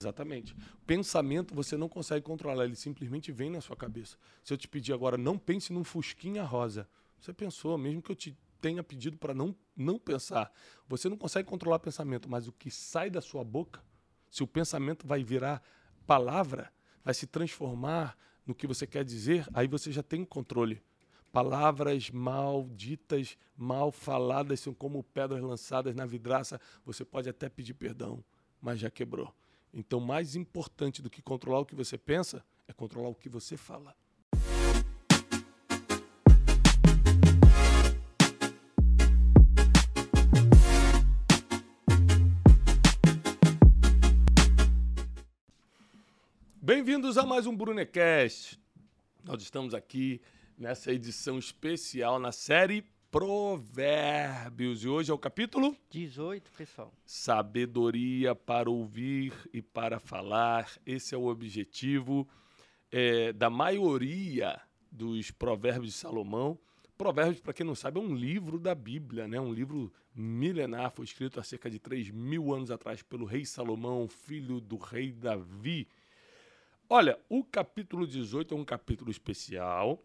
Exatamente. Pensamento você não consegue controlar, ele simplesmente vem na sua cabeça. Se eu te pedir agora, não pense num fusquinha rosa. Você pensou, mesmo que eu te tenha pedido para não, não pensar. Você não consegue controlar o pensamento, mas o que sai da sua boca, se o pensamento vai virar palavra, vai se transformar no que você quer dizer, aí você já tem controle. Palavras malditas, mal faladas, são como pedras lançadas na vidraça. Você pode até pedir perdão, mas já quebrou. Então, mais importante do que controlar o que você pensa é controlar o que você fala. Bem-vindos a mais um Brunecast. Nós estamos aqui nessa edição especial na série Provérbios. E hoje é o capítulo 18, pessoal. Sabedoria para ouvir e para falar. Esse é o objetivo é, da maioria dos Provérbios de Salomão. Provérbios, para quem não sabe, é um livro da Bíblia, né? um livro milenar, foi escrito há cerca de 3 mil anos atrás pelo rei Salomão, filho do rei Davi. Olha, o capítulo 18 é um capítulo especial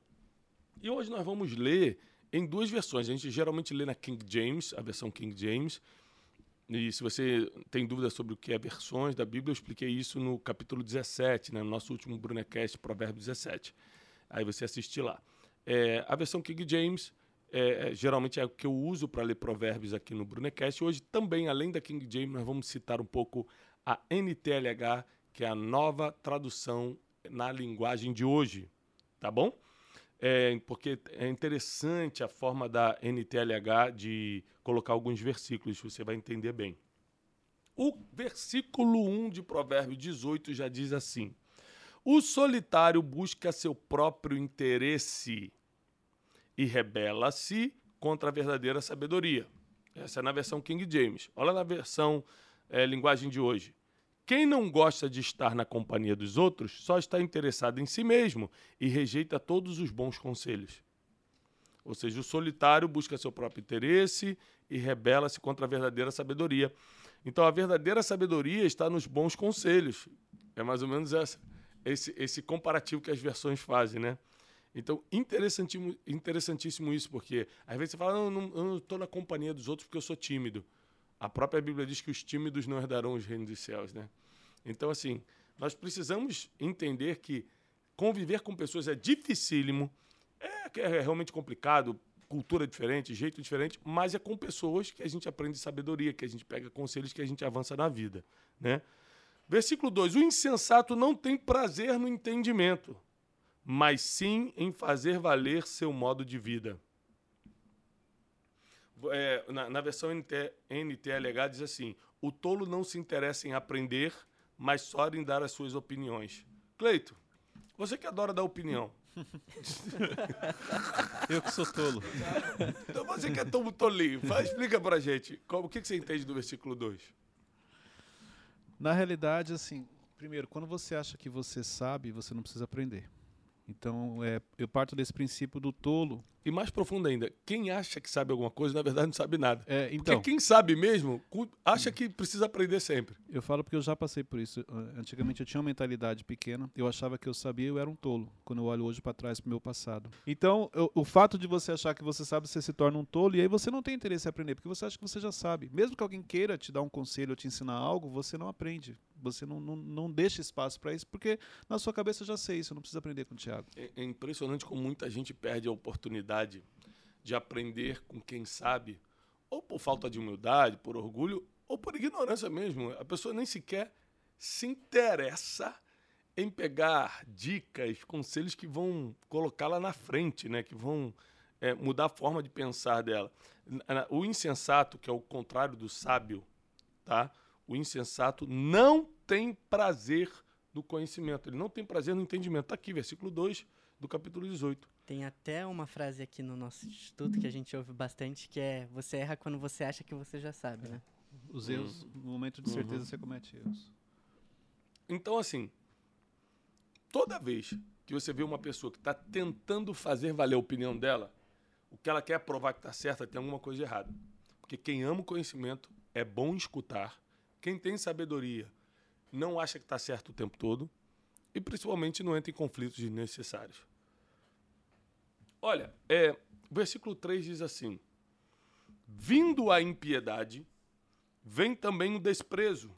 e hoje nós vamos ler em duas versões. A gente geralmente lê na King James, a versão King James. E se você tem dúvidas sobre o que é versões da Bíblia, eu expliquei isso no capítulo 17, né, no nosso último Brunecast, Provérbio 17. Aí você assiste lá. É, a versão King James é, é geralmente é o que eu uso para ler provérbios aqui no Brunecast. Hoje também, além da King James, nós vamos citar um pouco a NTLH, que é a nova tradução na linguagem de hoje, tá bom? É, porque é interessante a forma da NTLH de colocar alguns versículos, você vai entender bem. O versículo 1 de Provérbio 18 já diz assim: O solitário busca seu próprio interesse e rebela-se contra a verdadeira sabedoria. Essa é na versão King James. Olha na versão é, linguagem de hoje. Quem não gosta de estar na companhia dos outros só está interessado em si mesmo e rejeita todos os bons conselhos. Ou seja, o solitário busca seu próprio interesse e rebela-se contra a verdadeira sabedoria. Então, a verdadeira sabedoria está nos bons conselhos. É mais ou menos essa, esse, esse comparativo que as versões fazem, né? Então, interessantíssimo, interessantíssimo isso, porque às vezes você fala, não, não, eu não estou na companhia dos outros porque eu sou tímido. A própria Bíblia diz que os tímidos não herdarão os reinos dos céus, né? Então, assim, nós precisamos entender que conviver com pessoas é dificílimo, é, é realmente complicado, cultura diferente, jeito diferente, mas é com pessoas que a gente aprende sabedoria, que a gente pega conselhos, que a gente avança na vida, né? Versículo 2: O insensato não tem prazer no entendimento, mas sim em fazer valer seu modo de vida é, na, na, versão NT, NTLH diz assim: o tolo não se interessa em aprender, mas só em dar as suas opiniões. Cleito, você que adora dar opinião. Eu que sou tolo. Então você que é tão tolinho, faz, explica pra gente. Qual, o que, que você entende do versículo 2? Na realidade, assim, primeiro, quando você acha que você sabe, você não precisa aprender. Então, é, eu parto desse princípio do tolo. E mais profundo ainda, quem acha que sabe alguma coisa, na verdade não sabe nada. É, então, porque quem sabe mesmo, acha que precisa aprender sempre. Eu falo porque eu já passei por isso. Antigamente eu tinha uma mentalidade pequena, eu achava que eu sabia eu era um tolo, quando eu olho hoje para trás para o meu passado. Então, eu, o fato de você achar que você sabe, você se torna um tolo, e aí você não tem interesse em aprender, porque você acha que você já sabe. Mesmo que alguém queira te dar um conselho ou te ensinar algo, você não aprende. Você não, não, não deixa espaço para isso, porque na sua cabeça já sei isso, não preciso aprender com o Tiago. É, é impressionante como muita gente perde a oportunidade de aprender com quem sabe, ou por falta de humildade, por orgulho, ou por ignorância mesmo. A pessoa nem sequer se interessa em pegar dicas, conselhos que vão colocá-la na frente, né? que vão é, mudar a forma de pensar dela. O insensato, que é o contrário do sábio, tá? O insensato não tem prazer no conhecimento, ele não tem prazer no entendimento. Está aqui, versículo 2 do capítulo 18. Tem até uma frase aqui no nosso instituto que a gente ouve bastante, que é você erra quando você acha que você já sabe, né? Os erros, no momento de certeza uhum. você comete erros. Então, assim, toda vez que você vê uma pessoa que está tentando fazer valer a opinião dela, o que ela quer provar que está certa, tem alguma coisa errada. Porque quem ama o conhecimento é bom escutar quem tem sabedoria não acha que está certo o tempo todo e principalmente não entra em conflitos desnecessários. Olha, é, o versículo 3 diz assim: Vindo a impiedade, vem também o desprezo,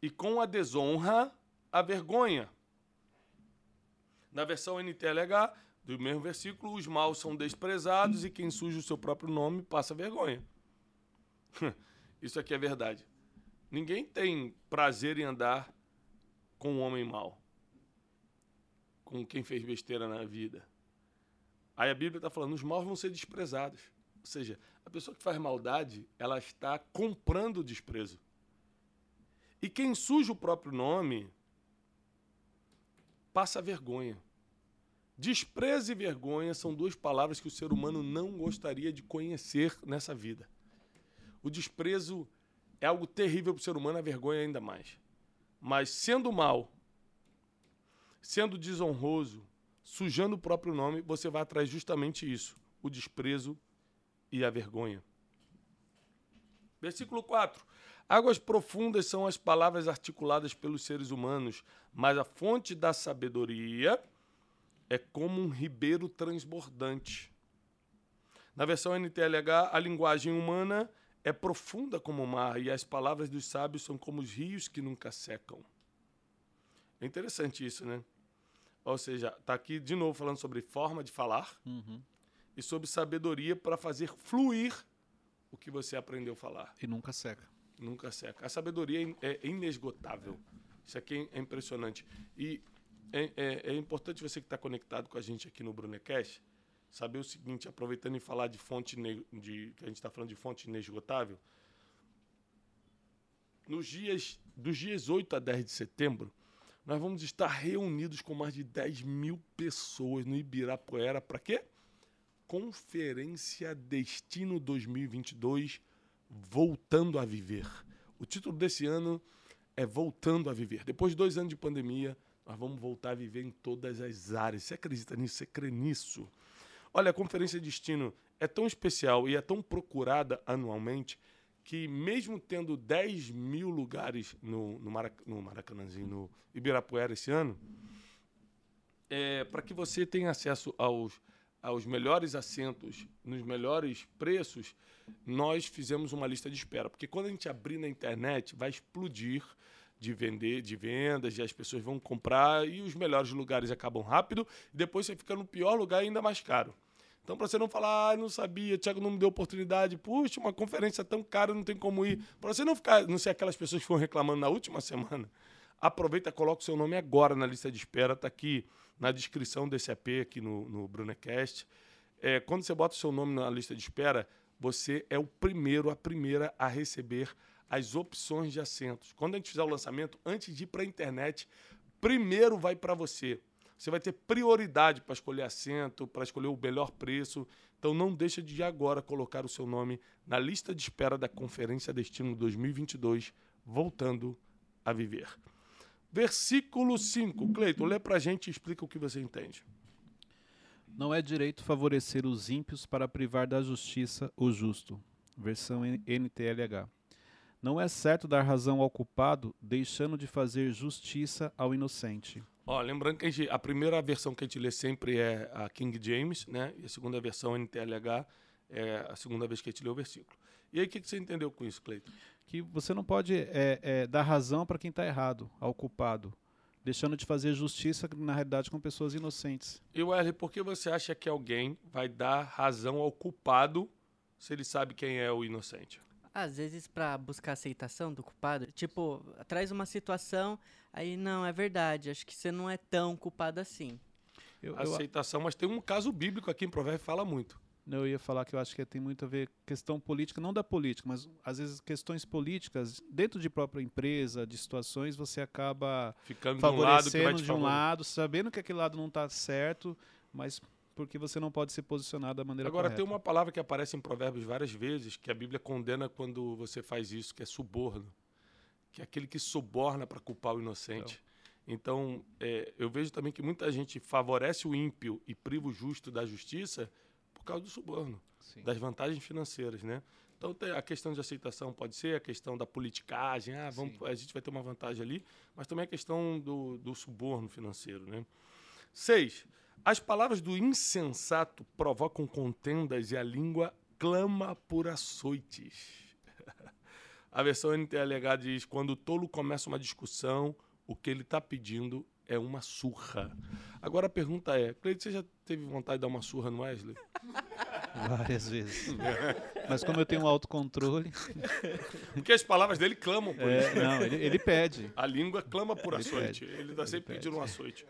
e com a desonra, a vergonha. Na versão NTLH, do mesmo versículo, os maus são desprezados e quem suja o seu próprio nome passa vergonha. Isso aqui é verdade. Ninguém tem prazer em andar com um homem mau, com quem fez besteira na vida. Aí a Bíblia está falando, os maus vão ser desprezados. Ou seja, a pessoa que faz maldade, ela está comprando o desprezo. E quem suja o próprio nome passa vergonha. Desprezo e vergonha são duas palavras que o ser humano não gostaria de conhecer nessa vida. O desprezo é algo terrível para o ser humano, a vergonha ainda mais. Mas sendo mal, sendo desonroso, sujando o próprio nome, você vai atrás justamente isso: o desprezo e a vergonha. Versículo 4. Águas profundas são as palavras articuladas pelos seres humanos, mas a fonte da sabedoria é como um ribeiro transbordante. Na versão NTLH, a linguagem humana é profunda como o mar e as palavras dos sábios são como os rios que nunca secam. É interessante isso, né? Ou seja, está aqui de novo falando sobre forma de falar Uhum. e sobre sabedoria para fazer fluir o que você aprendeu a falar. E nunca seca. Nunca seca. A sabedoria é é inesgotável. Isso aqui é impressionante. E é, é- é importante você que está conectado com a gente aqui no Brunecast saber o seguinte, aproveitando e falar de fonte de que a gente está falando de fonte inesgotável. Nos dias dos dias 8 a 10 de setembro, nós vamos estar reunidos com mais de 10 mil pessoas no Ibirapuera para quê? Conferência Destino 2022 Voltando a Viver. O título desse ano é Voltando a Viver. Depois de dois anos de pandemia, nós vamos voltar a viver em todas as áreas. Você acredita nisso? Você crê nisso? Olha, a Conferência Destino é tão especial e é tão procurada anualmente que, mesmo tendo 10 mil lugares no, no, Marac no Maracanãzinho, no Ibirapuera esse ano, é, para que você tenha acesso aos, aos melhores assentos, nos melhores preços, nós fizemos uma lista de espera. Porque quando a gente abrir na internet, vai explodir de vender, de vendas, e as pessoas vão comprar e os melhores lugares acabam rápido, e depois você fica no pior lugar ainda mais caro. Então, para você não falar, ah, não sabia, Thiago não me deu oportunidade, puxa, uma conferência tão cara, não tem como ir. Para você não ficar, não ser aquelas pessoas que foram reclamando na última semana, aproveita, coloca o seu nome agora na lista de espera, está aqui na descrição desse AP aqui no, no Brunecast. É, quando você bota o seu nome na lista de espera, você é o primeiro, a primeira a receber as opções de assentos. Quando a gente fizer o lançamento, antes de ir para a internet, primeiro vai para você. Você vai ter prioridade para escolher assento, para escolher o melhor preço. Então não deixa de agora colocar o seu nome na lista de espera da Conferência Destino 2022, voltando a viver. Versículo 5. Cleiton, lê para a gente e explica o que você entende. Não é direito favorecer os ímpios para privar da justiça o justo. Versão NTLH. Não é certo dar razão ao culpado, deixando de fazer justiça ao inocente. Ó, lembrando que a, gente- a primeira versão que a gente lê sempre é a King James, né? E a segunda versão, NTLH, é a segunda vez que a gente lê o versículo. E aí, o que, que você entendeu com isso, Cleiton? Que você não pode é, é, dar razão para quem está errado, ao culpado, deixando de fazer justiça, na realidade, com pessoas inocentes. E, Wesley, por que você acha que alguém vai dar razão ao culpado se ele sabe quem é o inocente? Às vezes, pra buscar aceitação do culpado, tipo, traz uma situação, aí não, é verdade, acho que você não é tão culpado assim. Eu, eu, Aceitação, mas tem um caso bíblico aqui em Provérbios que fala muito. eu ia falar que eu acho que tem muito a ver questão política, não da política, mas às vezes questões políticas, dentro de própria empresa, de situações, você acaba Ficando de um lado que vai favorecendo te de um lado, sabendo que aquele lado não está certo, mas porque você não pode se posicionar da maneira Agora, correta. tem uma palavra que aparece em Provérbios várias vezes, que a Bíblia condena quando você faz isso, que é suborno. Que é aquele que suborna para culpar o inocente. Então, é, eu vejo também que muita gente favorece o ímpio e priva o justo da justiça por causa do suborno, Sim. das vantagens financeiras, né? Então a questão de aceitação pode ser, a questão da politicagem, ah, vamos, a gente vai ter uma vantagem ali, mas também a questão do, do suborno financeiro. Né? Seis, as palavras do insensato provocam contendas e a língua clama por açoites. A versão NTLH diz: quando o tolo começa uma discussão, o que ele está pedindo é uma surra. Agora a pergunta é: Cleide, você já teve vontade de dar uma surra no Wesley? Várias vezes. Mas como eu tenho um autocontrole. Porque as palavras dele clamam por É, isso. né? não, ele, ele pede. A língua clama por Ele açoite. pede. Ele está sempre Ele pedindo um açoite.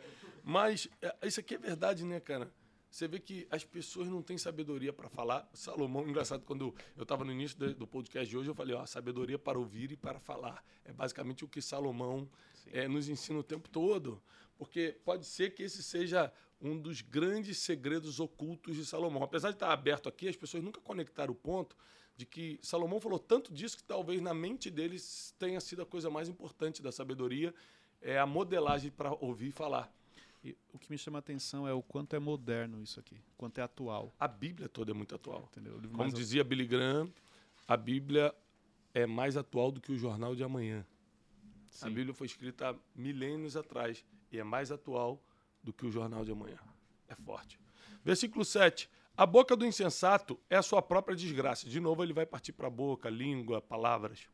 Mas é, isso aqui é verdade, né, cara? Você vê que as pessoas não têm sabedoria para falar. Salomão, engraçado, quando eu estava no início do, podcast de hoje, eu falei, ó, sabedoria para ouvir e para falar. É basicamente o que Salomão é, nos ensina o tempo todo. Porque pode ser que esse seja um dos grandes segredos ocultos de Salomão. Apesar de estar aberto aqui, as pessoas nunca conectaram o ponto de que Salomão falou tanto disso que talvez na mente deles tenha sido a coisa mais importante da sabedoria, é a modelagem para ouvir e falar. E o que me chama a atenção é o quanto é moderno isso aqui, quanto é atual. A Bíblia toda é muito atual. Entendeu? Como dizia Billy Graham, a Bíblia é mais atual do que o jornal de amanhã. A Sim. Bíblia foi escrita há milênios atrás e é mais atual do que o jornal de amanhã. É forte. Versículo 7. A boca do insensato é a sua própria desgraça. De novo, ele vai partir para a boca, língua, palavras.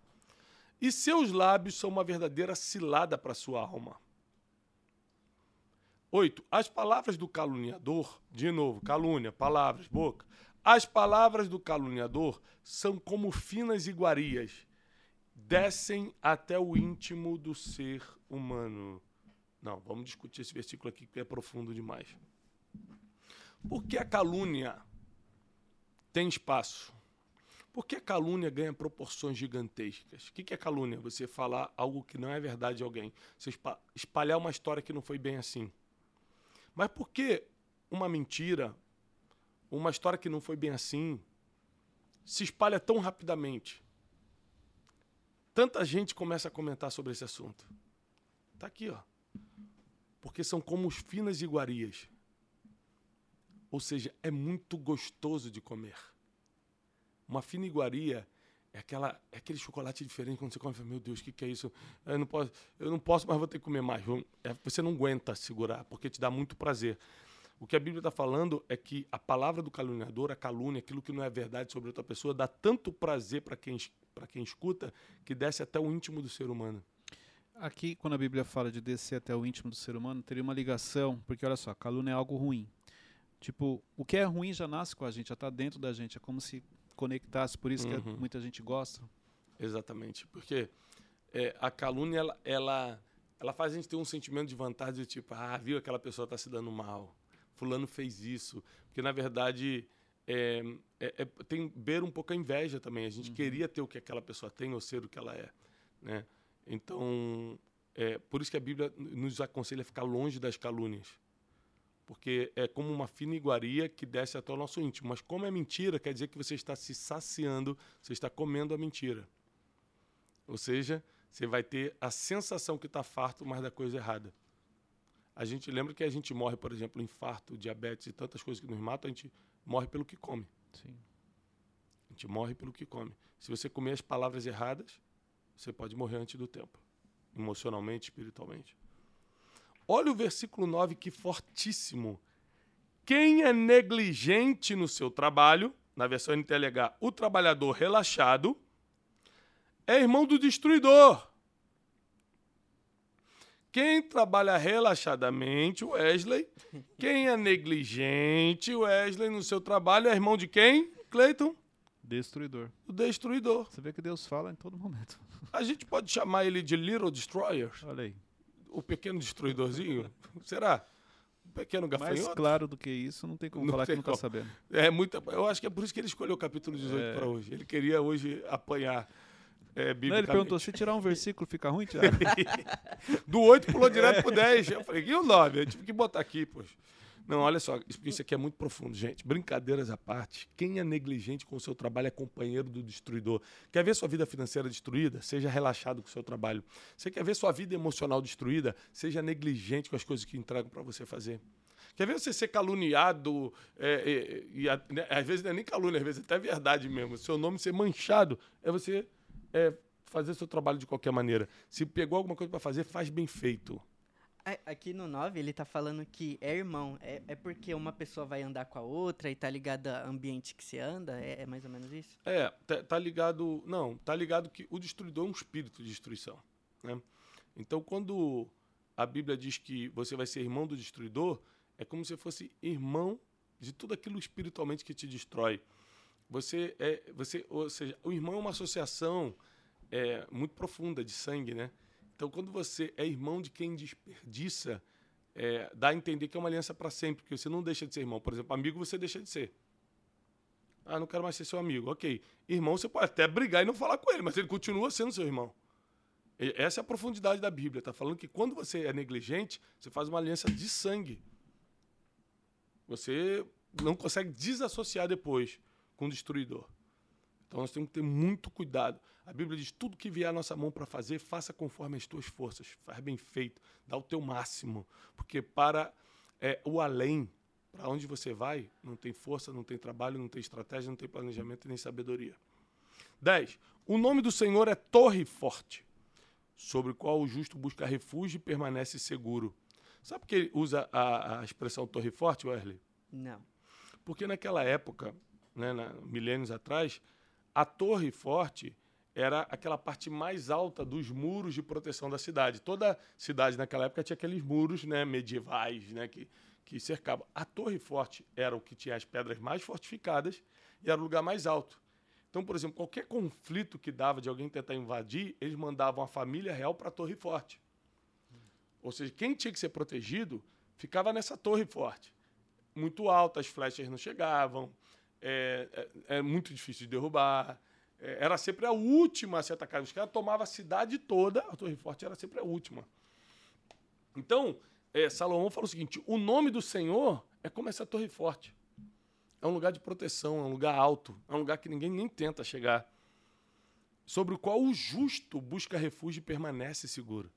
E seus lábios são uma verdadeira cilada para sua alma. 8. As palavras do caluniador, de novo, calúnia, palavras, boca. As palavras do caluniador são como finas iguarias, descem até o íntimo do ser humano. Não, vamos discutir esse versículo aqui que é profundo demais. Por que a calúnia tem espaço? Por que a calúnia ganha proporções gigantescas? O que é calúnia? Você falar algo que não é verdade de alguém. Você espa- espalhar uma história que não foi bem assim. Mas por que uma mentira, uma história que não foi bem assim, se espalha tão rapidamente? Tanta gente começa a comentar sobre esse assunto. Tá aqui, ó. Porque são como os finas iguarias. Ou seja, é muito gostoso de comer. Uma fina iguaria é, aquela, é aquele chocolate diferente quando você come, meu Deus, o que, que é isso? Eu não, posso, eu não posso, mas vou ter que comer mais. É, você não aguenta segurar, porque te dá muito prazer. O que a Bíblia está falando é que a palavra do caluniador, a calúnia, aquilo que não é verdade sobre outra pessoa, dá tanto prazer para quem, quem escuta que desce até o íntimo do ser humano. Aqui, quando a Bíblia fala de descer até o íntimo do ser humano, teria uma ligação, porque olha só, calúnia é algo ruim. Tipo, o que é ruim já nasce com a gente, já está dentro da gente, é como se conectasse, por isso Uhum. que muita gente gosta. Exatamente. Porque é, a calúnia, ela, ela, ela faz a gente ter um sentimento de vantagem, de tipo, ah, viu, aquela pessoa está se dando mal. Fulano fez isso. Porque, na verdade, é, é, é, tem beira um pouco a inveja também. A gente queria ter o que aquela pessoa tem ou ser o que ela é. Né? Então, é, por isso que a Bíblia nos aconselha a ficar longe das calúnias. Porque é como uma fina iguaria que desce até o nosso íntimo. Mas como é mentira, quer dizer que você está se saciando, você está comendo a mentira. Ou seja, você vai ter a sensação que está farto, mas da coisa errada. A gente lembra que a gente morre, por exemplo, infarto, diabetes e tantas coisas que nos matam, a gente morre pelo que come. Sim. A gente morre pelo que come. Se você comer as palavras erradas, você pode morrer antes do tempo, emocionalmente, espiritualmente. Olha o versículo 9, que fortíssimo. Quem é negligente no seu trabalho, na versão NTLH, o trabalhador relaxado, é irmão do destruidor. Quem trabalha relaxadamente, Wesley. Quem é negligente, Wesley, no seu trabalho, é irmão de quem, Cleiton? Destruidor. O destruidor. Você vê que Deus fala em todo momento. A gente pode chamar ele de Little Destroyer, Olha aí. O pequeno destruidorzinho? Será? O pequeno Mais gafanhoto? claro do que isso, não tem como Não falar que não está sabendo. É muita. Eu acho que é por isso que ele escolheu o capítulo 18 É. para hoje. Ele queria hoje apanhar é, Não, ele perguntou, se tirar um versículo fica ruim, Tiago? Do 8 pulou direto pro 10. Eu falei, e o 9? Eu tive que botar aqui, poxa. Não, olha só, isso aqui é muito profundo, gente. Brincadeiras à parte, quem é negligente com o seu trabalho é companheiro do destruidor. Quer ver sua vida financeira destruída? Seja relaxado com o seu trabalho. Você quer ver sua vida emocional destruída? Seja negligente com as coisas que entregam para você fazer. Quer ver você ser caluniado, é, é, e a- né, às vezes não é nem calúnia, às vezes é até verdade mesmo. Seu nome ser manchado é você é, fazer seu trabalho de qualquer maneira. Se pegou alguma coisa para fazer, faz bem feito. Aqui no 9, ele tá falando que é irmão. É, é porque uma pessoa vai andar com a outra e tá ligada ao ambiente que se anda? É, é mais ou menos isso? É, tá, tá ligado. Não, tá ligado que o destruidor é um espírito de destruição. Né? Então, quando a Bíblia diz que você vai ser irmão do destruidor, é como se fosse irmão de tudo aquilo espiritualmente que te destrói. Você é, você, ou seja, o irmão é uma associação é, muito profunda de sangue, né? Então, quando você é irmão de quem desperdiça, é, dá a entender que é uma aliança para sempre, porque você não deixa de ser irmão. Por exemplo, amigo você deixa de ser. Ah, não quero mais ser seu amigo. Ok. Irmão, você pode até brigar e não falar com ele, mas ele continua sendo seu irmão. E- Essa é a profundidade da Bíblia. Está falando que quando você é negligente, você faz uma aliança de sangue. Você não consegue desassociar depois com o destruidor. Então nós temos que ter muito cuidado. A Bíblia diz: tudo que vier à nossa mão para fazer, faça conforme as tuas forças. Faz bem feito, dá o teu máximo. Porque para é, o além, para onde você vai, não tem força, não tem trabalho, não tem estratégia, não tem planejamento e nem sabedoria. 10. O nome do Senhor é Torre Forte, sobre o qual o justo busca refúgio e permanece seguro. Sabe por que ele usa a, a expressão Torre Forte, Wesley? Não. Porque naquela época, né, na- milênios atrás, a Torre Forte era aquela parte mais alta dos muros de proteção da cidade. Toda cidade naquela época tinha aqueles muros né, medievais né, que, que cercavam. A Torre Forte era o que tinha as pedras mais fortificadas e era o lugar mais alto. Então, por exemplo, qualquer conflito que dava de alguém tentar invadir, eles mandavam a família real para a Torre Forte. Ou seja, quem tinha que ser protegido ficava nessa Torre Forte muito alta, as flechas não chegavam, é, é, é muito difícil de derrubar. é, era sempre a última a ser atacada. Os caras tomavam a cidade toda, a Torre Forte era sempre a última. Então, é, Salomão fala o seguinte: o nome do Senhor é como essa Torre Forte. É um lugar de proteção, é um lugar alto, é um lugar que ninguém nem tenta chegar. Sobre o qual o justo busca refúgio e permanece seguro.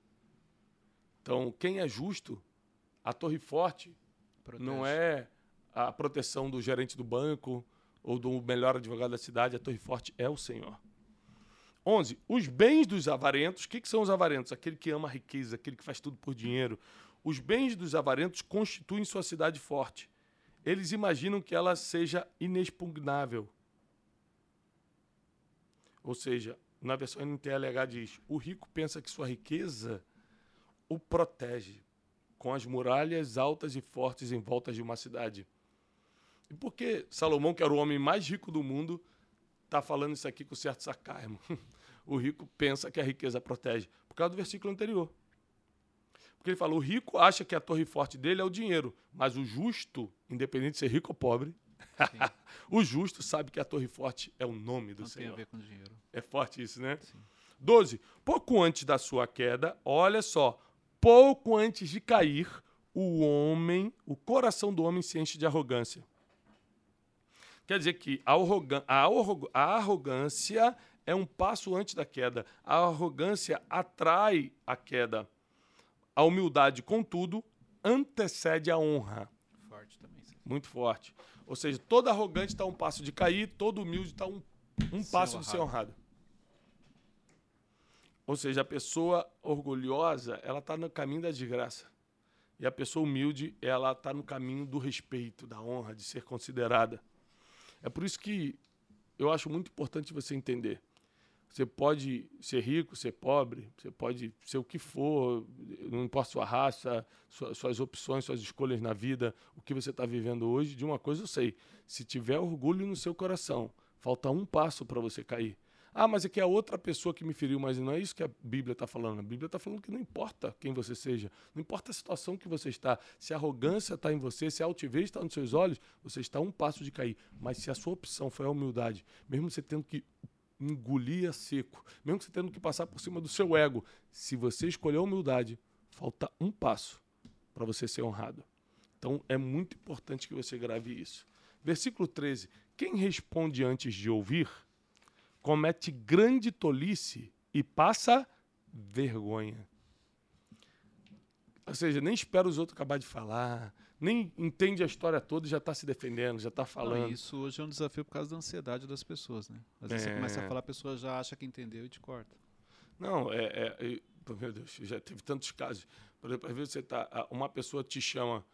Então, quem é justo, a Torre Forte não é a proteção do gerente do banco ou do melhor advogado da cidade, a Torre Forte é o Senhor. 11. Os bens dos avarentos, o que, que são os avarentos? Aquele que ama a riqueza, aquele que faz tudo por dinheiro. Os bens dos avarentos constituem sua cidade forte. Eles imaginam que ela seja inexpugnável. Ou seja, na versão NTLH diz: o rico pensa que sua riqueza o protege com as muralhas altas e fortes em volta de uma cidade. E por que Salomão, que era o homem mais rico do mundo, está falando isso aqui com certo sarcasmo? o rico pensa que a riqueza protege. Por causa do versículo anterior. Porque ele fala: o rico acha que a torre forte dele é o dinheiro, mas o justo, independente de ser rico ou pobre, o justo sabe que a torre forte é o nome do Não tem a Senhor. ver com dinheiro. É forte isso, né? Sim. 12. Pouco antes da sua queda, olha só, pouco antes de cair, o homem, o coração do homem se enche de arrogância. Quer dizer que a, a arro- a arrogância é um passo antes da queda. A arrogância atrai a queda. A humildade, contudo, antecede a honra. Forte também. sim. Muito forte. Ou seja, todo arrogante está um passo de cair, todo humilde está um, um Ser passo de ser honrado. honrado. Ou seja, a pessoa orgulhosa, ela está no caminho da desgraça. E a pessoa humilde, ela está no caminho do respeito, da honra, de ser considerada. É por isso que eu acho muito importante você entender. Você pode ser rico, ser pobre, você pode ser o que for, não importa sua raça, sua- suas opções, suas escolhas na vida, o que você está vivendo hoje. De uma coisa eu sei: se tiver orgulho no seu coração, falta um passo para você cair. Ah, mas é que é outra pessoa que me feriu, mas não é isso que a Bíblia está falando. A Bíblia está falando que não importa quem você seja, não importa a situação que você está, se a arrogância está em você, se a altivez está nos seus olhos, você está a um passo de cair. Mas se a sua opção foi a humildade, mesmo você tendo que engolir a seco, mesmo você tendo que passar por cima do seu ego, se você escolher a humildade, falta um passo para você ser honrado. Então é muito importante que você grave isso. Versículo 13: Quem responde antes de ouvir comete grande tolice e passa vergonha. Ou seja, nem espera os outros acabar de falar, nem entende a história toda e já está se defendendo, já está falando. Não, isso hoje é um desafio por causa da ansiedade das pessoas, né? Às vezes É. você começa a falar, a pessoa já acha que entendeu e te corta. Não, é, é, é- meu Deus, já teve tantos casos. Por exemplo, às vezes você tá, uma pessoa te chama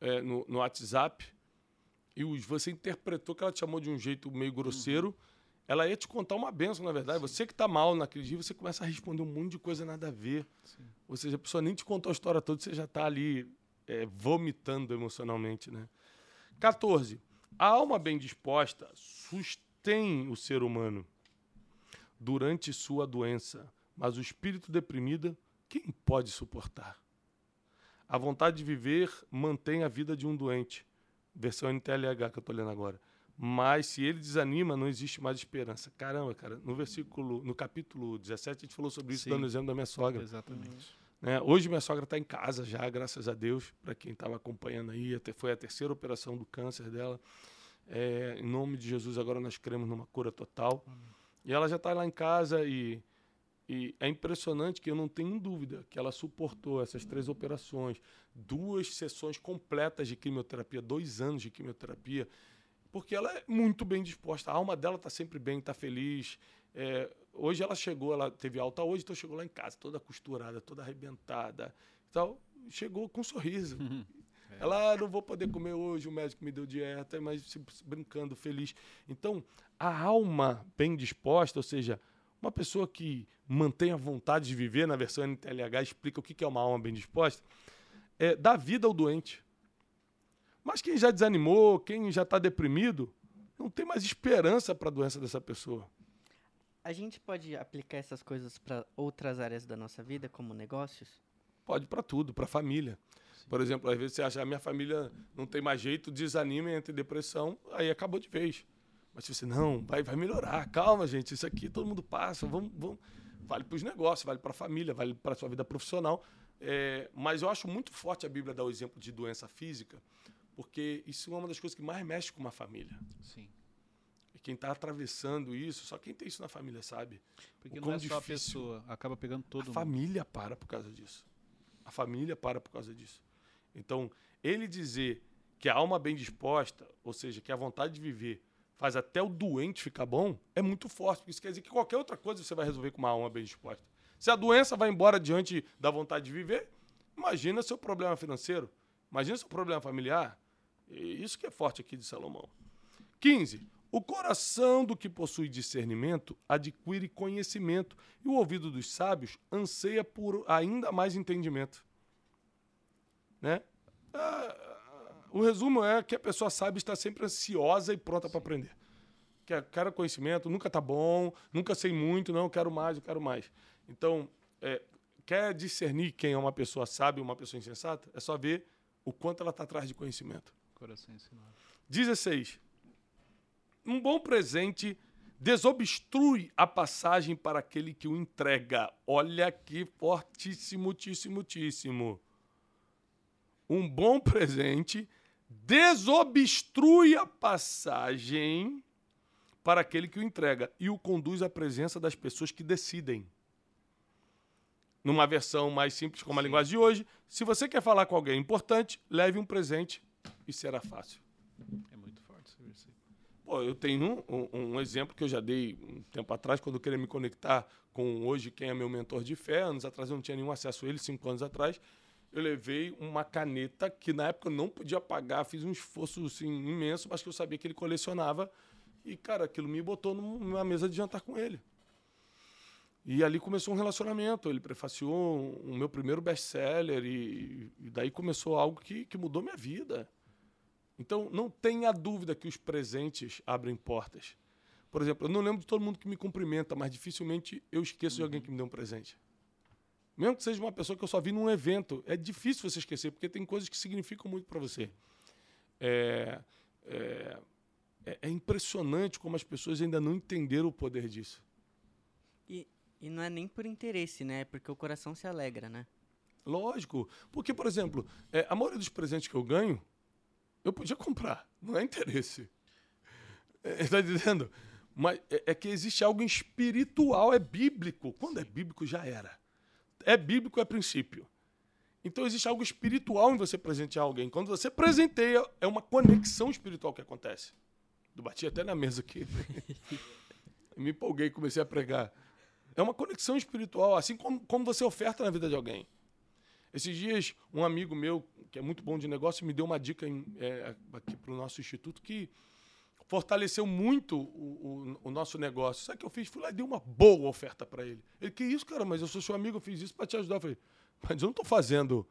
é, no, no WhatsApp e você interpretou que ela te chamou de um jeito meio grosseiro. Ela ia te contar uma benção, na verdade. Você que está mal naquele dia, você começa a responder um monte de coisa nada a ver. Sim. Ou seja, a pessoa nem te contou a história toda, você já está ali é, vomitando emocionalmente, né? 14. A alma bem disposta sustém o ser humano durante sua doença, mas o espírito deprimido, quem pode suportar? A vontade de viver mantém a vida de um doente. Versão NTLH que eu estou lendo agora. Mas se ele desanima, não existe mais esperança. Caramba, cara, no versículo, no capítulo 17, a gente falou sobre isso, Sim. dando exemplo da minha sogra. Exatamente. né? Hoje minha sogra está em casa já, graças a Deus, para quem estava acompanhando aí, até foi a terceira operação do câncer dela. É, em nome de Jesus, agora nós cremos numa cura total. E ela já está lá em casa e, e é impressionante que eu não tenho dúvida que ela suportou essas três operações, duas sessões completas de quimioterapia, dois anos de quimioterapia, porque ela é muito bem disposta. A alma dela está sempre bem, está feliz. É, hoje ela chegou, ela teve alta hoje, então chegou lá em casa toda costurada, toda arrebentada. Então, chegou com um sorriso. Ela, ah, não vou poder comer hoje, o médico me deu dieta, mas se- brincando, feliz. Então, a alma bem disposta, ou seja, uma pessoa que mantém a vontade de viver, na versão NTLH explica o que que é uma alma bem disposta, é dá vida ao doente. Mas quem já desanimou, quem já está deprimido, não tem mais esperança para a doença dessa pessoa. A gente pode aplicar essas coisas para outras áreas da nossa vida, como negócios? Pode para tudo, para a família. Por exemplo, às vezes você acha, a minha família não tem mais jeito, desanima e entra em depressão, aí acabou de vez. Mas se você, não, vai, vai melhorar, calma, gente, isso aqui todo mundo passa, vamos, vamos. Vale para os negócios, vale para a família, vale para a sua vida profissional. É, mas eu acho muito forte a Bíblia dar o exemplo de doença física, porque isso é uma das coisas que mais mexe com uma família. Sim. E quem está atravessando isso, só quem tem isso na família sabe. Porque não é só a pessoa, acaba pegando todo a mundo. família para por causa disso. A família para por causa disso. Então, ele dizer que a alma bem disposta, ou seja, que a vontade de viver faz até o doente ficar bom, é muito forte. Porque isso quer dizer que qualquer outra coisa você vai resolver com uma alma bem disposta. Se a doença vai embora diante da vontade de viver, imagina seu problema financeiro, imagina seu problema familiar. E Isso que é forte aqui de Salomão. 15. O coração do que possui discernimento adquire conhecimento, e o ouvido dos sábios anseia por ainda mais entendimento. Né? Ah, o resumo é que a pessoa sábia está sempre ansiosa e pronta para aprender. Quer, quero conhecimento, nunca tá bom, nunca sei muito, não, quero mais, eu quero mais. Então, é, quer discernir quem é uma pessoa sábia uma pessoa insensata? É só ver o quanto ela está atrás de conhecimento. Coração ensinado. 16. Um bom presente desobstrui a passagem para aquele que o entrega. Olha que fortíssimo, muitíssimo, muitíssimo. Um bom presente desobstrui a passagem para aquele que o entrega e o conduz à presença das pessoas que decidem. Numa versão mais simples, como a linguagem de hoje, se você quer falar com alguém importante, leve um presente e será fácil. É muito forte esse versículo. Pô, eu tenho um, um- um exemplo que eu já dei um tempo atrás, quando eu queria me conectar com hoje quem é meu mentor de fé. Anos atrás eu não tinha nenhum acesso a ele, cinco anos atrás. Eu levei uma caneta que na época eu não podia pagar, fiz um esforço assim, imenso, mas que eu sabia que ele colecionava. E, cara, aquilo me botou num- numa mesa de jantar com ele. E ali começou um relacionamento. Ele prefaciou o meu primeiro best-seller e, e daí começou algo que, que mudou minha vida. Então, não tenha dúvida que os presentes abrem portas. Por exemplo, eu não lembro de todo mundo que me cumprimenta, mas dificilmente eu esqueço de alguém que me deu um presente. Mesmo que seja uma pessoa que eu só vi num evento, é difícil você esquecer, porque tem coisas que significam muito para você. É, é, é- é impressionante como as pessoas ainda não entenderam o poder disso. E, e não é nem por interesse, né? É porque o coração se alegra, né? Lógico. Porque, por exemplo, é, a maioria dos presentes que eu ganho, eu podia comprar. Não é interesse. Está dizendo? Mas é, é que existe algo espiritual, é bíblico. Quando é bíblico, já era. É bíblico, é princípio. Então existe algo espiritual em você presentear alguém. Quando você presenteia, é uma conexão espiritual que acontece. Eu bati até na mesa aqui. Me empolguei, comecei a pregar. É uma conexão espiritual, assim como, como você oferta na vida de alguém. Esses dias, um amigo meu, que é muito bom de negócio, me deu uma dica em, é, aqui para o nosso instituto que fortaleceu muito o, o, o, nosso negócio. Sabe o que eu fiz? Fui lá e dei uma boa oferta para ele. Ele, que isso, cara? Mas eu sou seu amigo, eu fiz isso para te ajudar. Eu falei, mas eu não estou fazendo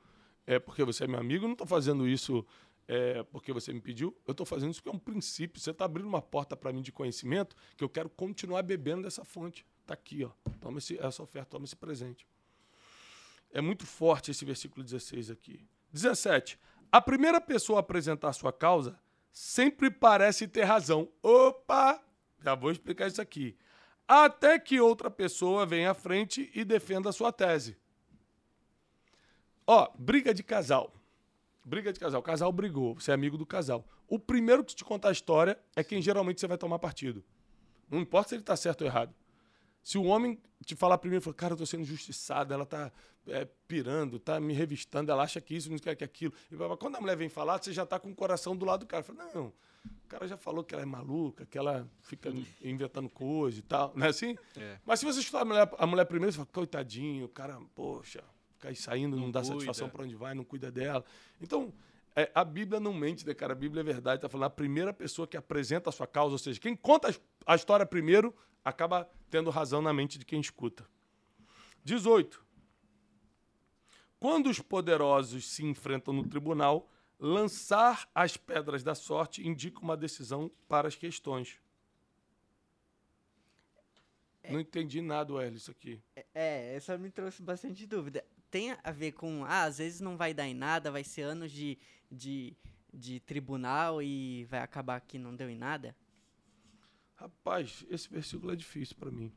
é, porque você é meu amigo, eu não estou fazendo isso é, porque você me pediu. Eu estou fazendo isso porque é um princípio. Você está abrindo uma porta para mim de conhecimento que eu quero continuar bebendo dessa fonte. Está aqui, ó. Toma esse, essa oferta, toma esse presente. É muito forte esse versículo 16 aqui. 17. A primeira pessoa a apresentar sua causa sempre parece ter razão. Opa! Já vou explicar isso aqui. Até que outra pessoa venha à frente e defenda a sua tese. Ó, briga de casal. Briga de casal. O casal brigou, você é amigo do casal. O primeiro que te contar a história é quem geralmente você vai tomar partido. Não importa se ele está certo ou errado. Se o homem te falar primeiro, falar, cara, eu tô sendo injustiçado, ela tá é, pirando, tá me revistando, ela acha que isso, não quer que aquilo. E, quando a mulher vem falar, você já tá com o coração do lado do cara. Fala, não, o cara já falou que ela é maluca, que ela fica inventando coisa e tal, não é assim? É. Mas se você escutar a mulher, a mulher primeiro, você fala, coitadinho, o cara, poxa, cai saindo, não, não dá cuida. satisfação para onde vai, não cuida dela. Então, é, a Bíblia não mente, né, cara? A Bíblia é verdade. Está falando a primeira pessoa que apresenta a sua causa, ou seja, quem conta a história primeiro, acaba tendo razão na mente de quem escuta. 18. Quando os poderosos se enfrentam no tribunal, lançar as pedras da sorte indica uma decisão para as questões. É, Não entendi nada, Hélio, isso aqui. É, é, essa me trouxe bastante dúvida. Tem a ver com, ah, às vezes não vai dar em nada, vai ser anos de, de, de tribunal e vai acabar que não deu em nada? Rapaz, esse versículo é difícil para mim.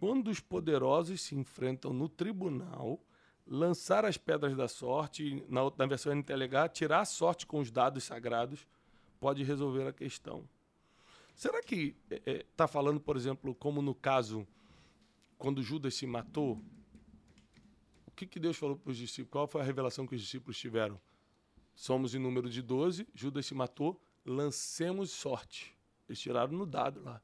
Quando os poderosos se enfrentam no tribunal, lançar as pedras da sorte, na, na versão NTLH, tirar a sorte com os dados sagrados, pode resolver a questão. Será que está é, é tá falando, por exemplo, como no caso, quando Judas se matou? O que, que Deus falou para os discípulos? Qual foi a revelação que os discípulos tiveram? Somos em número de 12, Judas se matou, lancemos sorte. Eles tiraram no dado lá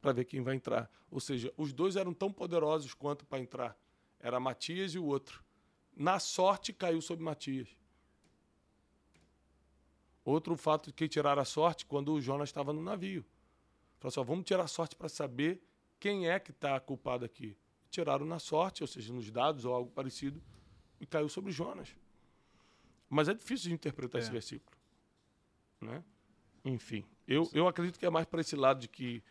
para ver quem vai entrar. Ou seja, os dois eram tão poderosos quanto para entrar. Era Matias e o outro. Na sorte caiu sobre Matias. Outro fato que tiraram a sorte quando o Jonas estava no navio. Falaram assim: ó, vamos tirar a sorte para saber quem é que está culpado aqui. Tiraram na sorte, ou seja, nos dados ou algo parecido, e caiu sobre Jonas. Mas é difícil de interpretar é. esse versículo. Né? Enfim, eu, eu acredito que é mais para esse lado de que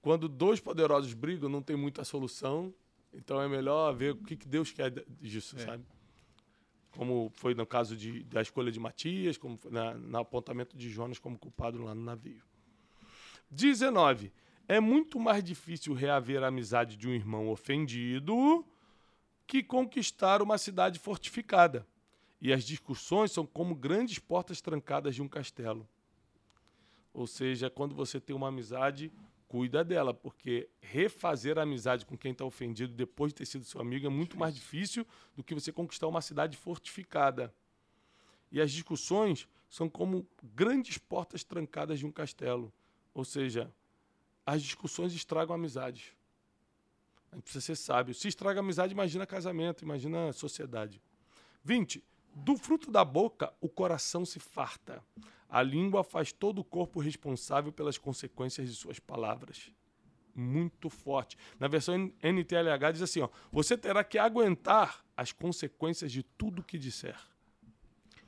quando dois poderosos brigam, não tem muita solução. Então é melhor ver o que, que Deus quer disso, é. sabe? Como foi no caso de, da escolha de Matias, como na, no apontamento de Jonas como culpado lá no navio. 19. É muito mais difícil reaver a amizade de um irmão ofendido que conquistar uma cidade fortificada. E as discussões são como grandes portas trancadas de um castelo. Ou seja, quando você tem uma amizade, cuida dela, porque refazer a amizade com quem está ofendido depois de ter sido seu amigo é muito mais difícil do que você conquistar uma cidade fortificada. E as discussões são como grandes portas trancadas de um castelo. Ou seja, as discussões estragam amizades. A gente precisa ser sábio. Se estraga amizade, imagina casamento, imagina sociedade. 20. Do fruto da boca, o coração se farta. A língua faz todo o corpo responsável pelas consequências de suas palavras. Muito forte. Na versão NTLH diz assim: ó, você terá que aguentar as consequências de tudo que disser.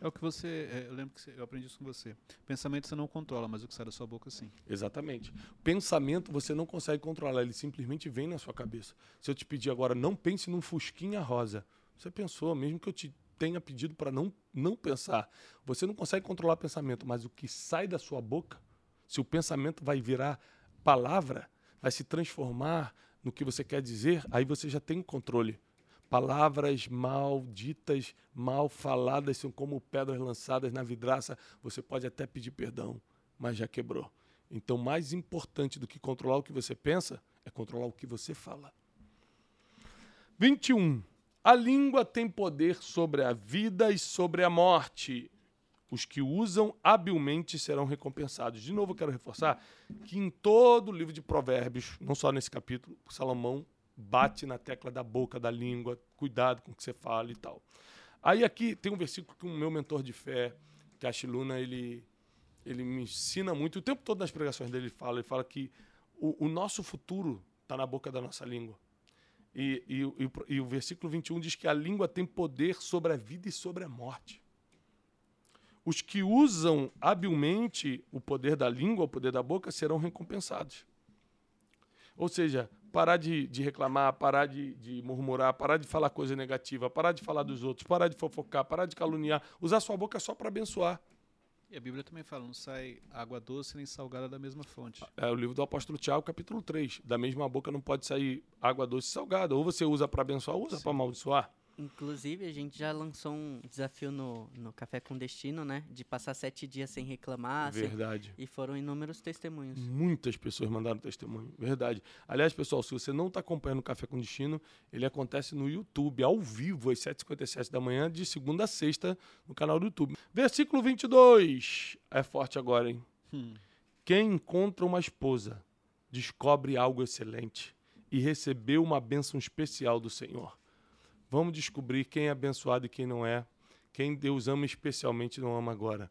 É o que você. É, eu lembro que você, eu aprendi isso com você. Pensamento você não controla, mas o que sai da sua boca sim. Exatamente. Pensamento você não consegue controlar, ele simplesmente vem na sua cabeça. Se eu te pedir agora, não pense num fusquinha rosa. Você pensou, mesmo que eu te tenha pedido para não, não pensar. Você não consegue controlar o pensamento, mas o que sai da sua boca, se o pensamento vai virar palavra, vai se transformar no que você quer dizer, aí você já tem o controle. Palavras mal ditas, mal faladas são como pedras lançadas na vidraça. Você pode até pedir perdão, mas já quebrou. Então, mais importante do que controlar o que você pensa é controlar o que você fala. 21. A língua tem poder sobre a vida e sobre a morte. Os que usam habilmente serão recompensados. De novo, eu quero reforçar que em todo o livro de Provérbios, não só nesse capítulo, Salomão bate na tecla da boca, da língua, cuidado com o que você fala e tal. Aí aqui tem um versículo que o meu mentor de fé, que é Luna, ele, ele me ensina muito. O tempo todo nas pregações dele ele fala, ele fala que o, o nosso futuro está na boca da nossa língua. E, e, e, e, o versículo 21 diz que a língua tem poder sobre a vida e sobre a morte. Os que usam habilmente o poder da língua, o poder da boca, serão recompensados. Ou seja, parar de, de reclamar, parar de, de, murmurar, parar de falar coisa negativa, parar de falar dos outros, parar de fofocar, parar de caluniar, usar sua boca só para abençoar. E a Bíblia também fala, não sai água doce nem salgada da mesma fonte. É o livro do apóstolo Tiago, capítulo 3. Da mesma boca não pode sair água doce e salgada. Ou você usa para abençoar, ou usa para amaldiçoar. Inclusive, a gente já lançou um desafio no, no Café com Destino, né? De passar sete dias sem reclamar. Verdade. Sem... E foram inúmeros testemunhos. Muitas pessoas mandaram testemunho. Verdade. Aliás, pessoal, se você não está acompanhando o Café com Destino, ele acontece no YouTube, ao vivo, às 7h57 da manhã, de segunda a sexta, no canal do YouTube. Versículo 22. É forte agora, hein? Hum. Quem encontra uma esposa descobre algo excelente e recebeu uma bênção especial do Senhor. Vamos descobrir quem é abençoado e quem não é. Quem Deus ama especialmente e não ama agora.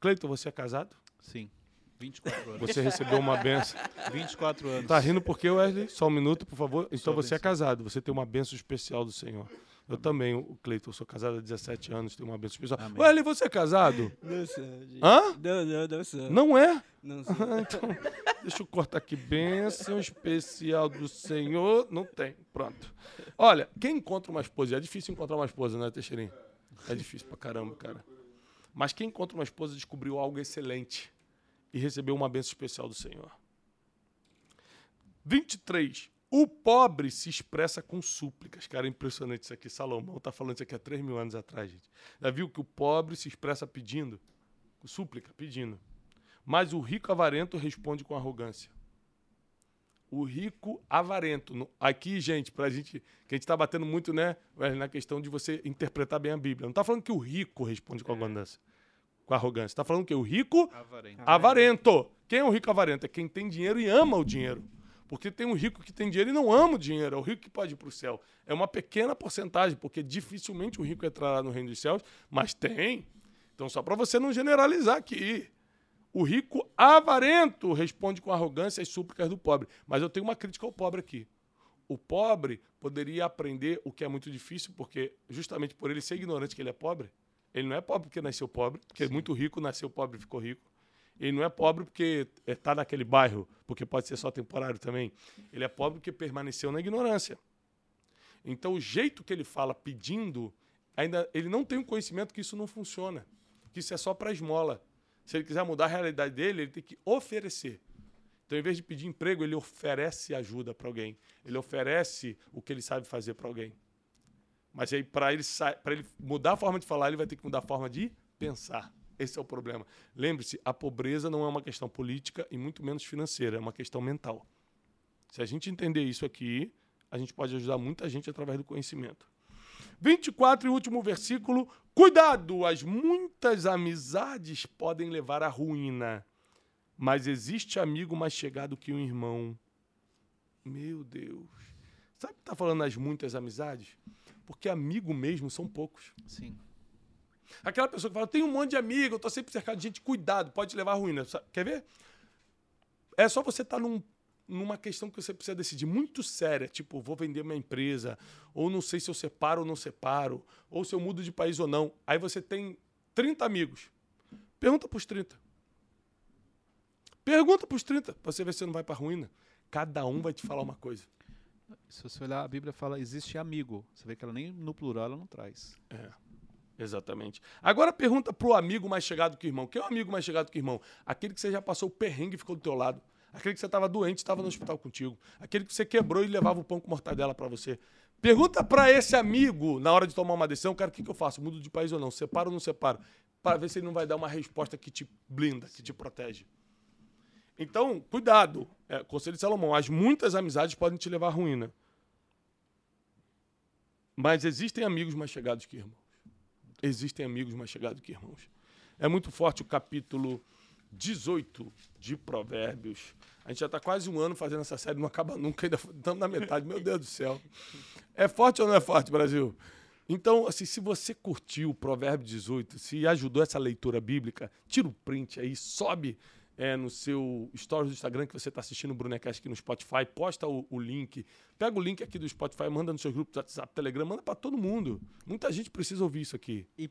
Cleiton, você é casado? Sim. 24 anos. Você recebeu uma benção. 24 anos. Tá rindo por quê, Wesley? Só um minuto, por favor. Então você é casado, você tem uma benção especial do Senhor. Eu Amém. também, o Cleiton, sou casado há 17 anos, tenho uma benção especial. Amém. Wesley, você é casado? Não sou. Gente. Hã? Não, não, não sou. Não é? Não sou. então, deixa eu cortar aqui. Bênção especial do Senhor. Não tem. Pronto. Olha, quem encontra uma esposa, é difícil encontrar uma esposa, né, Teixeirinho? É difícil pra caramba, cara. Mas quem encontra uma esposa descobriu algo excelente e recebeu uma bênção especial do Senhor. 23. O pobre se expressa com súplicas. Cara, é impressionante isso aqui. Salomão está falando isso aqui há 3 mil anos atrás, gente. Já viu que o pobre se expressa pedindo? Com súplica, pedindo. Mas o rico avarento responde com arrogância o rico avarento. Aqui, gente, pra gente, que a gente está batendo muito, né, na questão de você interpretar bem a Bíblia. Não está falando que o rico responde com arrogância. Com arrogância. Está falando que o rico avarento. avarento. Quem é o rico avarento? É quem tem dinheiro e ama o dinheiro. Porque tem um rico que tem dinheiro e não ama o dinheiro. É o rico que pode ir para o céu. É uma pequena porcentagem, porque dificilmente o rico entrará no reino dos céus, mas tem. Então, só para você não generalizar aqui. O rico avarento responde com arrogância às súplicas do pobre. Mas eu tenho uma crítica ao pobre aqui. O pobre poderia aprender o que é muito difícil, porque justamente por ele ser ignorante que ele é pobre, ele não é pobre porque nasceu pobre, porque Sim. é muito rico, nasceu pobre e ficou rico. Ele não é pobre porque está naquele bairro, porque pode ser só temporário também. Ele é pobre porque permaneceu na ignorância. Então, o jeito que ele fala pedindo, ainda ele não tem o conhecimento que isso não funciona, que isso é só para esmola. Se ele quiser mudar a realidade dele, ele tem que oferecer. Então, em vez de pedir emprego, ele oferece ajuda para alguém. Ele oferece o que ele sabe fazer para alguém. Mas aí, para ele, ele mudar a forma de falar, ele vai ter que mudar a forma de pensar. Esse é o problema. Lembre-se, a pobreza não é uma questão política e muito menos financeira, é uma questão mental. Se a gente entender isso aqui, a gente pode ajudar muita gente através do conhecimento. 24 e último versículo. Cuidado, as muitas amizades podem levar à ruína, mas existe amigo mais chegado que um irmão. Meu Deus. Sabe que está falando as muitas amizades? Porque amigo mesmo são poucos. Sim. Aquela pessoa que fala, tem um monte de amigo, eu estou sempre cercado de gente, cuidado, pode levar à ruína. Quer ver? É só você estar tá num numa questão que você precisa decidir muito séria, tipo, vou vender minha empresa, ou não sei se eu separo ou não separo, ou se eu mudo de país ou não. Aí você tem 30 amigos. Pergunta para os 30. Pergunta para os 30, para você ver se você não vai para ruína. Cada um vai te falar uma coisa. Se você olhar, a Bíblia fala existe amigo. Você vê que ela nem no plural ela não traz. É. Exatamente. Agora pergunta pro amigo mais chegado que o irmão. Quem é o amigo mais chegado que o irmão? Aquele que você já passou o perrengue e ficou do teu lado. Aquele que você estava doente, estava no hospital contigo. Aquele que você quebrou e levava o pão com mortadela para você. Pergunta para esse amigo, na hora de tomar uma decisão, cara, o que, que eu faço? Mudo de país ou não? Separo ou não separo? Para ver se ele não vai dar uma resposta que te blinda, que te protege. Então, cuidado. É, Conselho de Salomão, as muitas amizades podem te levar à ruína. Mas existem amigos mais chegados que irmãos. Existem amigos mais chegados que irmãos. É muito forte o capítulo 18 de Provérbios. A gente já está quase um ano fazendo essa série, não acaba nunca, ainda estamos na metade. Meu Deus do céu. É forte ou não é forte, Brasil? Então, assim, se você curtiu o Provérbio 18, se ajudou essa leitura bíblica, tira o print aí, sobe é, no seu stories do Instagram que você está assistindo o Brunecast aqui no Spotify, posta o, o, link, pega o link aqui do Spotify, manda no seu grupo do WhatsApp, Telegram, manda para todo mundo. Muita gente precisa ouvir isso aqui. E,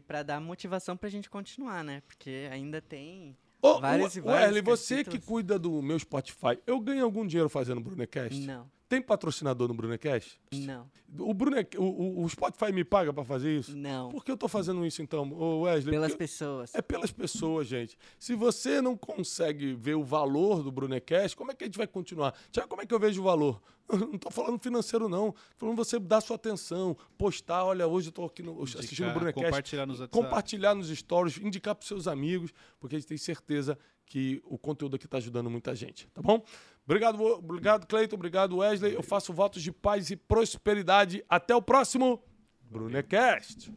para dar motivação para a gente continuar, né? Porque ainda tem Ô, vários o, e vários Wesley, você que cuida do meu Spotify, eu ganho algum dinheiro fazendo Brunecast? Não. Tem patrocinador no Brunecast? Não. O, Brune, o, o, Spotify me paga para fazer isso? Não. Por que eu tô fazendo isso então, Wesley? Pelas Porque pessoas. É pelas pessoas, gente. Se você não consegue ver o valor do Brunecast, como é que a gente vai continuar? Tiago, como é que eu vejo o valor? Não tô falando financeiro, não. Tô falando você dar sua atenção, postar, olha, hoje eu tô aqui no, assistindo o Brunecast. Compartilhar nos Compartilhar nos stories, indicar pros seus amigos, porque a gente tem certeza que o conteúdo aqui está ajudando muita gente, tá bom? Obrigado, obrigado Cleiton, obrigado Wesley. Eu faço votos de paz e prosperidade. Até o próximo Brunecast.